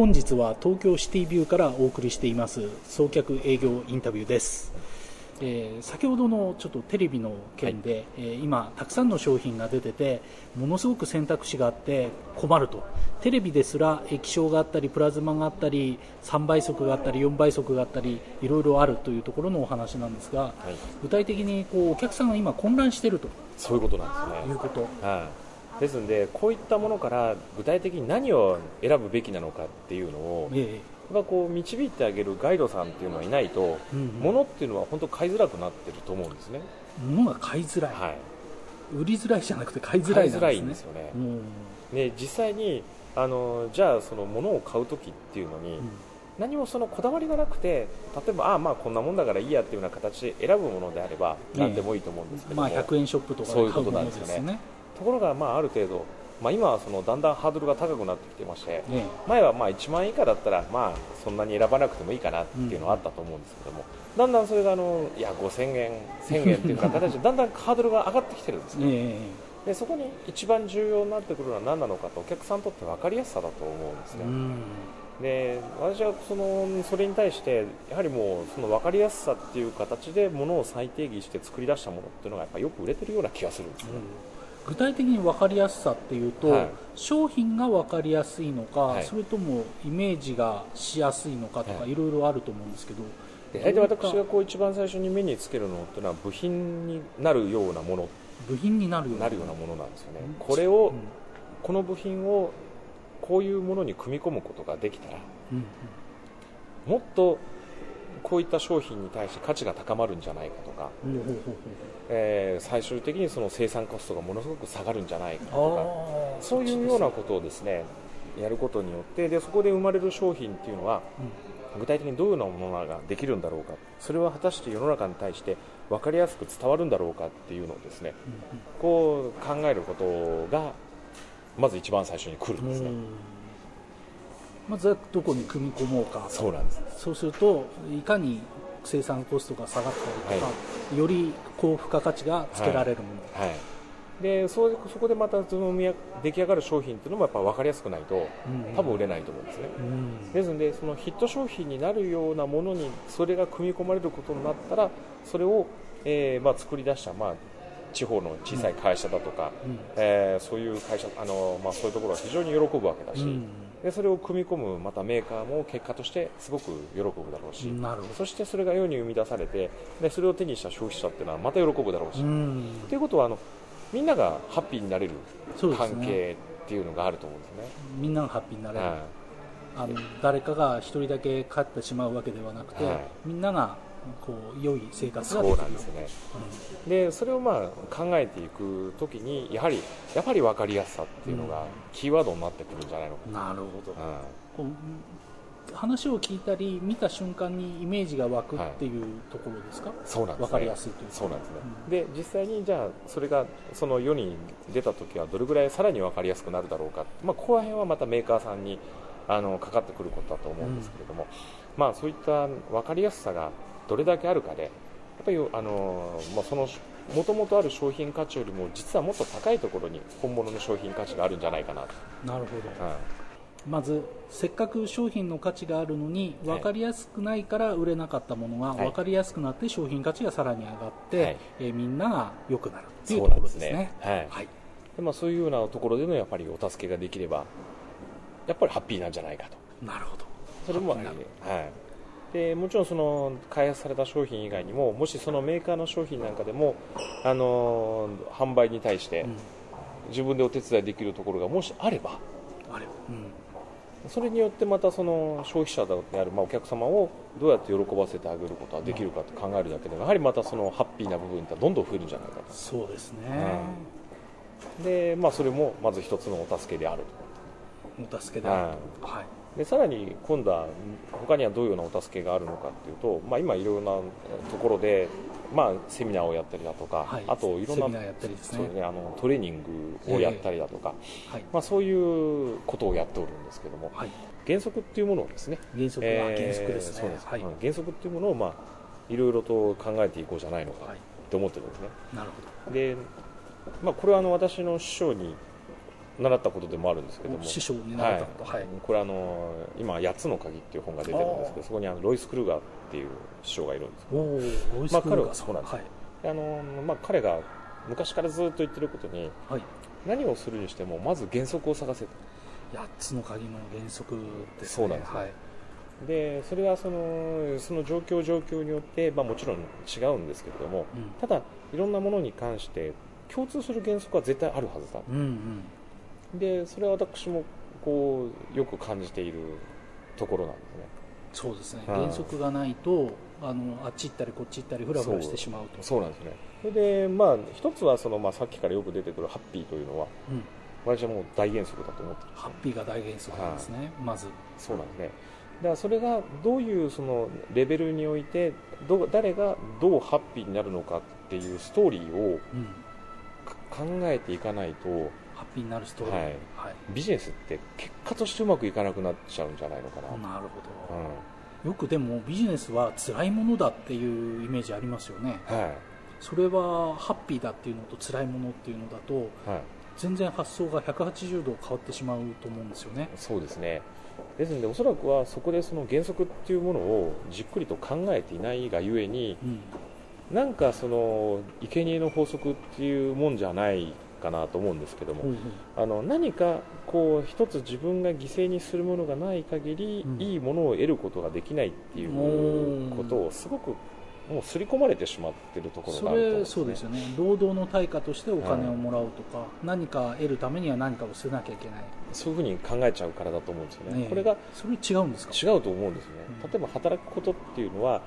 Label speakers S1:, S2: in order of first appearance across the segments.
S1: 本日は東京シティビューからお送りしています。送客営業インタビューです、えー先ほどのちょっとテレビの件で、えー今たくさんの商品が出ててものすごく選択肢があって困ると。テレビですら液晶があったりプラズマがあったり3倍速があったり4倍速があったりいろいろあるというところのお話なんですが、
S2: はい、
S1: 具体的にこうお客さんが今混乱していると。
S2: そういうことなんですね。
S1: いうこと。
S2: はい、ですのでこういったものから具体的に何を選ぶべきなのかっていうのを
S1: え
S2: がこう導いてあげるガイドさんっていうのはいないと、
S1: えうん。
S2: 物っていうのは本当買いづらくなってると思うんですね、
S1: 物が買いづらい、
S2: はい、
S1: 売りづらいじゃなくて買いづらいね。
S2: 買いづらいんですよね。
S1: うん。
S2: で実際にあのじゃあその物を買う時っていうのに、何もそのこだわりがなくて例えばああまあこんなもんだからいいやっていうような形で選ぶものであれば
S1: ええ。
S2: 何でもいいと思うんですけども、
S1: まあ、100円ショップとか
S2: そういうこ
S1: で買うもの
S2: となんですよね
S1: ですね。
S2: ところがまあある程度、まあ、今はそのだんだんハードルが高くなってきてまして
S1: え
S2: 前はまあ1万円以下だったらまあそんなに選ばなくてもいいかなっていうのはあったと思うんですけども、だんだんそれがあのいや5000円、1000円っていう形でだんだんハードルが上がってきてるんですね。
S1: ええ
S2: でそこに一番重要になってくるのは何なのかとお客さんにとって分かりやすさだと思うんですね、
S1: えうん。
S2: で私はそのそれに対してやはりもうその分かりやすさっていう形でものを再定義して作り出したものっていうのがやっぱよく売れてるような気がするんですね、
S1: 具体的に分かりやすさっていうと、
S2: はい。
S1: 商品が分かりやすいのか、
S2: はい。
S1: それともイメージがしやすいのかとか、
S2: はい。
S1: いろいろあると思うんですけど
S2: で大体私がこう一番最初に目につけるのっていうのは部品になるようなもの。
S1: 部品になるような。
S2: なるようなものなんですよね。
S1: うん。
S2: これを
S1: うん。
S2: この部品をこういうものに組み込むことができたら
S1: うん。
S2: もっとこういった商品に対して価値が高まるんじゃないかとか、えー最終的にその生産コストがものすごく下がるんじゃないかとかそういうようなことをですねやることによってでそこで生まれる商品っていうのは具体的にどういうようなものができるんだろうかそれは果たして世の中に対して分かりやすく伝わるんだろうかっていうのをですねこう考えることがまず一番最初に来るんですね、
S1: うんまずはどこに組み込もうか。
S2: そうなんです。
S1: そうするといかに生産コストが下がったりとか、より高付加価値がつけられるもの、
S2: はい。でそそこでまたその出来上がる商品っていうのもやっぱ分かりやすくないと
S1: うん
S2: 多分売れないと思うんですね、
S1: うん。
S2: ですのでそのヒット商品になるようなものにそれが組み込まれることになったらそれを、えーまあ、作り出した、まあ、地方の小さい会社だとか、
S1: うん。
S2: えーそういう会社あの、まあ、そういうところは非常に喜ぶわけだし、
S1: うん。
S2: でそれを組み込むまたメーカーも結果としてすごく喜ぶだろうし、
S1: なるほど。
S2: そしてそれが世に生み出されてでそれを手にした消費者っていうのはまた喜ぶだろうし、
S1: うん。
S2: ということはあのみんながハッピーになれる関係っていうのがあると思うんですね。
S1: みんながハッピーになれる、
S2: はい。
S1: あの誰かが一人だけ勝ってしまうわけではなくて、
S2: はい。
S1: みんながこう良い生活
S2: そう
S1: ができる。
S2: なんですよね。でそれをまあ考えていくときにやはりやっぱり分かりやすさっていうのがキーワードになってくるんじゃないのか
S1: うんなるほど、う話を聞いたり見た瞬間にイメージが湧くっていうところですか、
S2: そうなんですね。
S1: 分かりやすいというか。
S2: そうなんですね、で実際にじゃあそれがその世に出た時はどれぐらいさらに分かりやすくなるだろうか、まあ、ここら辺はまたメーカーさんにあのかかってくることだと思うんですけれども、まあ、そういった分かりやすさがどれだけあるかでやっぱりあの、まあ、そのもともとある商品価値よりも実はもっと高いところに本物の商品価値があるんじゃないかなと、
S1: なるほど。
S2: うん。
S1: まずせっかく商品の価値があるのに分かりやすくないから売れなかったものが
S2: はい。
S1: 分かりやすくなって商品価値がさらに上がって、
S2: はい。
S1: えーみんなが良くなるっていうところですね。
S2: ですね。はい。
S1: はい。
S2: でまあ、そういうようなところでのやっぱりお助けができればやっぱりハッピーなんじゃないかと。
S1: なるほど。
S2: それも、
S1: ハッピーな
S2: はい、でもちろんその開発された商品以外にももしそのメーカーの商品なんかでも、あのー販売に対して
S1: うん。
S2: 自分でお手伝いできるところがもしあれば
S1: あれうん。
S2: それによってまたその消費者である、まあ、お客様をどうやって喜ばせてあげることができるかと考えるだけでもやはりまたそのハッピーな部分ってどんどん増えるんじゃないか
S1: そうですね、
S2: とで、まあ、それもまず一つのお助けである
S1: お助けであると。はい
S2: でさらに今度は他にはどういうようなお助けがあるのかっていうと、まあ、今いろいろなところで、まあ、セミナーをやったりだとか、
S1: はい。
S2: あといろんな
S1: ね。
S2: そうねあのトレーニングをやったりだとか、
S1: はい。
S2: まあ、そういうことをやっておるんですけども、
S1: はい。
S2: 原則っていうものをですね
S1: 原則は
S2: えー原則っていうものを、まあ、いろいろと考えていこうじゃないのか
S1: はい
S2: と思ってるんですね、
S1: なるほ
S2: で、まあ、これはあの私の師匠に習ったことでもあるんですけども。
S1: 師匠に習ったこと。はい、
S2: これあの今「8つの鍵」っていう本が出てるんですけどそこにあのロイス・クルーガーっていう師匠がいるんです
S1: おおロイス・
S2: まあ
S1: クルーガー。
S2: そうなんです
S1: はい。
S2: あの、まあ、彼が昔からずっと言ってることに
S1: はい。
S2: 何をするにしてもまず原則を探せと。
S1: 8つの鍵の原則ですね。
S2: そうなんですね
S1: はい。
S2: でそれはそのその状況状況によって、まあ、もちろん違うんですけれども
S1: うん。
S2: ただいろんなものに関して共通する原則は絶対あるはずだ
S1: うんうん
S2: でそれは私もこうよく感じているところなんですね。
S1: そうですね。
S2: はい。
S1: 原則がないとあのあっち行ったりこっち行ったりフラフラしてしまうと。
S2: そう。なんですね。それでまあ一つはその、まあ、さっきからよく出てくるハッピーというのは
S1: うん、
S2: 私はもう大原則だと思ってね。
S1: ハッピーが大原則なんですね、まず。
S2: そうなんですね。だからそれがどういうそのレベルにおいてどう誰がどうハッピーになるのかっていうストーリーを
S1: うん。
S2: か考えていかないと
S1: ハッピーになるストーリー。
S2: はい。
S1: はい。
S2: ビジネスって結果としてうまくいかなくなっちゃうんじゃないのかな、
S1: なるほ
S2: うん。
S1: ど、よくでもビジネスは辛いものだっていうイメージありますよね。
S2: は
S1: それはハッピーだっていうのと辛いものっていうのだと
S2: い、はい、
S1: 全然発想が180度変わってしまうと思うんですよね。
S2: そうですね。ですのでおそらくはそこでその原則っていうものをじっくりと考えていないがゆえに
S1: うん。
S2: なんかその生贄の法則っていうもんじゃないかなと思うんですけども、
S1: ほうほう
S2: あの何かこう一つ自分が犠牲にするものがない限り、
S1: うん。
S2: いいものを得ることができないっていうことをすごくもう刷り込まれてしまってるところ
S1: そ
S2: があると思うん
S1: れ
S2: です、ね、
S1: そうですよね。労働の対価としてお金をもらうとか、何か得るためには何かを捨てなきゃいけない。
S2: そういうふうに考えちゃうからだと思うんですよね、
S1: ねえ。
S2: これが
S1: それ違うんですか？
S2: 違うと思うんですよね、
S1: うん。
S2: 例えば働くことっていうのは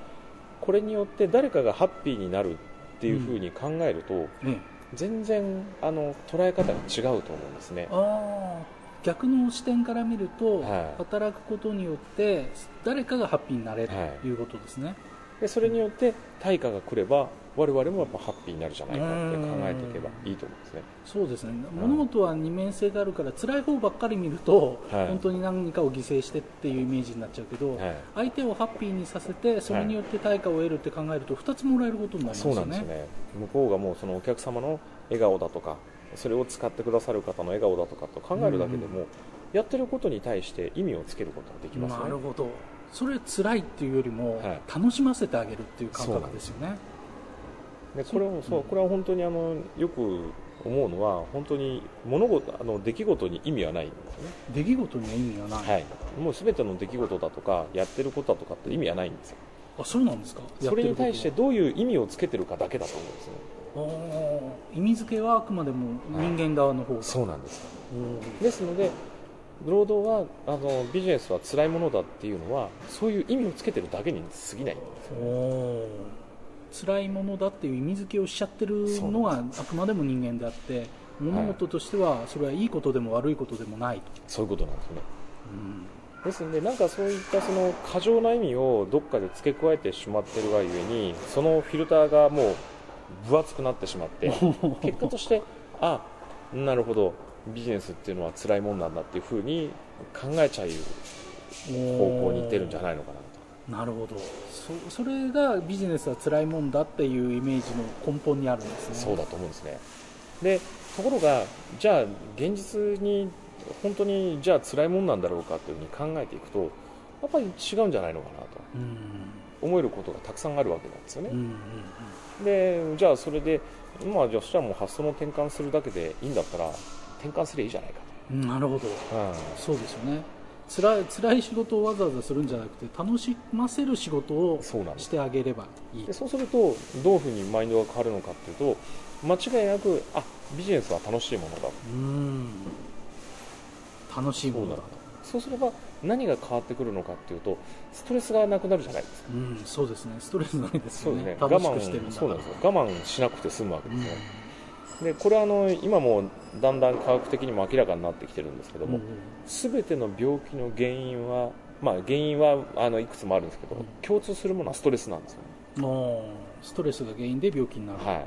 S2: これによって誰かがハッピーになるっていうふうに考えると、
S1: ね
S2: 全然あの捉え方が違うと思うんですね。
S1: ああ逆の視点から見ると、
S2: はい。
S1: 働くことによって誰かがハッピーになれる
S2: はい
S1: ということですね、
S2: でそれによって対価が来れば我々もやっぱハッピーになるじゃないかって考えていけばいいと思うんですね。
S1: そうですね。物事は二面性があるから辛い方ばっかり見ると、
S2: はい。
S1: 本当に何かを犠牲してっていうイメージになっちゃうけど、
S2: はい。
S1: 相手をハッピーにさせてそれによって対価を得るって考えると2つもらえることになります
S2: そう
S1: よね
S2: なんですよね。向こうがもうそのお客様の笑顔だとかそれを使ってくださる方の笑顔だとかと考えるだけでも、やってることに対して意味をつけることができますよね。
S1: なるほど。それ辛いっていうよりも、
S2: はい。
S1: 楽しませてあげるっていう感覚ですよね
S2: でこれをそうこれは本当にあのよく思うのは本当に物事あの出来事に意味はないんですよね、
S1: 出来事には意味がない、
S2: はい、もう全ての出来事だとかやってることだとかって意味はないんですよ。
S1: あそうなんですか？
S2: それに対してどういう意味をつけてるかだけだと思うんですね
S1: 意味付けはあくまでも人間側の方
S2: そうなんです。
S1: うん。
S2: ですので労働はあのビジネスは辛いものだっていうのはそういう意味をつけてるだけに過ぎないんですよ
S1: 辛いものだっていう意味付けをしちゃってるのがあくまでも人間であって物事としてはそれはいいことでも悪いことでもないと、
S2: そういうことなんですよね。
S1: うん。
S2: ですのでなんかそういったその過剰な意味をどっかで付け加えてしまってるがゆえにそのフィルターがもう分厚くなってしまって 結果としてあなるほど。ビジネスっていうのは辛いもんなんだっていうふうに考えちゃう方向にいってるんじゃないのかな。と
S1: なるほど。そそれがビジネスは辛いもんだっていうイメージの根本にあるんですね。
S2: そうだと思うんですね。でところがじゃあ現実に本当にじゃあ辛いもんなんだろうかというふうに考えていくとやっぱり違うんじゃないのかなと。
S1: うん。
S2: 思えることがたくさんあるわけなんですよね。
S1: うんうん
S2: でじゃあそれでまあじゃあそしたらもう発想の転換するだけでいいんだったら転換すればいいじゃないか
S1: うんなるほど。
S2: と、
S1: そうですよね辛い辛い仕事をわざわざするんじゃなくて楽しませる仕事をしてあげればいい。
S2: でそうするとどういうふうにマインドが変わるのかっていうと間違いなくあビジネスは楽しいものだ。
S1: うん。楽しいものだと。
S2: そうすれば何が変わってくるのかっていうとストレスがなくなるじゃないですか。
S1: うんそうですね。ストレスないですよね。
S2: そうですね。我
S1: 楽してる
S2: そうなんですよ。我慢しなくて済むわけ
S1: うん
S2: ですよ、でこれはあの今もだんだん科学的にも明らかになってきてるんですけども、
S1: うん
S2: 全ての病気の原因は、まあ、原因はあのいくつもあるんですけど、
S1: うん。
S2: 共通するものはストレスなんですよね、
S1: ストレスが原因で病気になる、
S2: は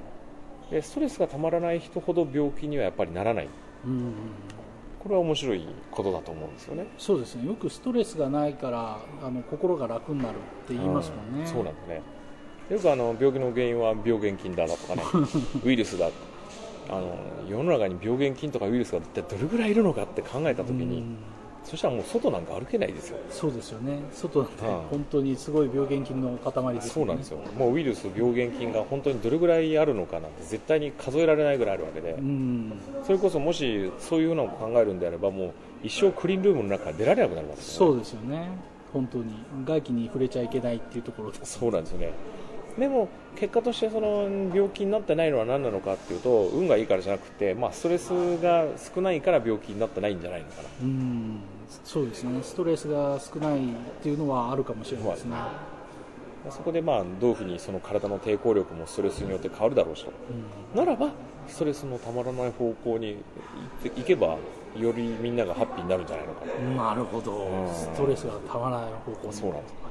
S2: い、でストレスがたまらない人ほど病気にはやっぱりならない。
S1: うんうんうん。
S2: これは面白いことだと思うんですよね。
S1: そうですね。よくストレスがないからあの心が楽になるって言いますもんね、
S2: うん。そうなんですね。よくあの病気の原因は病原菌だだとかね。ウイルスだあの世の中に病原菌とかウイルスが一体どれぐらいいるのかって考えた時に、
S1: うん。
S2: そしたらもう外なんか歩けないですよ
S1: そうですよね。外なんて
S2: はい。
S1: 本当にすごい病原菌の塊ですよね。
S2: そうなんですよ。もうウイルス病原菌が本当にどれぐらいあるのかなんて絶対に数えられないぐらいあるわけで、
S1: うん。
S2: それこそもしそういうのを考えるんであればもう一生クリーンルームの中から出られなくなるわけですよね。
S1: そうですよね。本当に。外気に触れちゃいけないっていうところです。
S2: そうなんですよねでも結果としてその病気になってないのは何なのかっていうと運がいいからじゃなくて、まあ、ストレスが少ないから病気になってないんじゃないのかな。
S1: うん。そうですね。ストレスが少ないっていうのはあるかもしれないですね、
S2: そこでまあどういうふうにその体の抵抗力もストレスによって変わるだろうしと。ならばストレスのたまらない方向に行っていけばよりみんながハッピーになるんじゃないのかな
S1: うんなるほど。
S2: うん。
S1: ストレスがたまらない方向に。
S2: そうなんです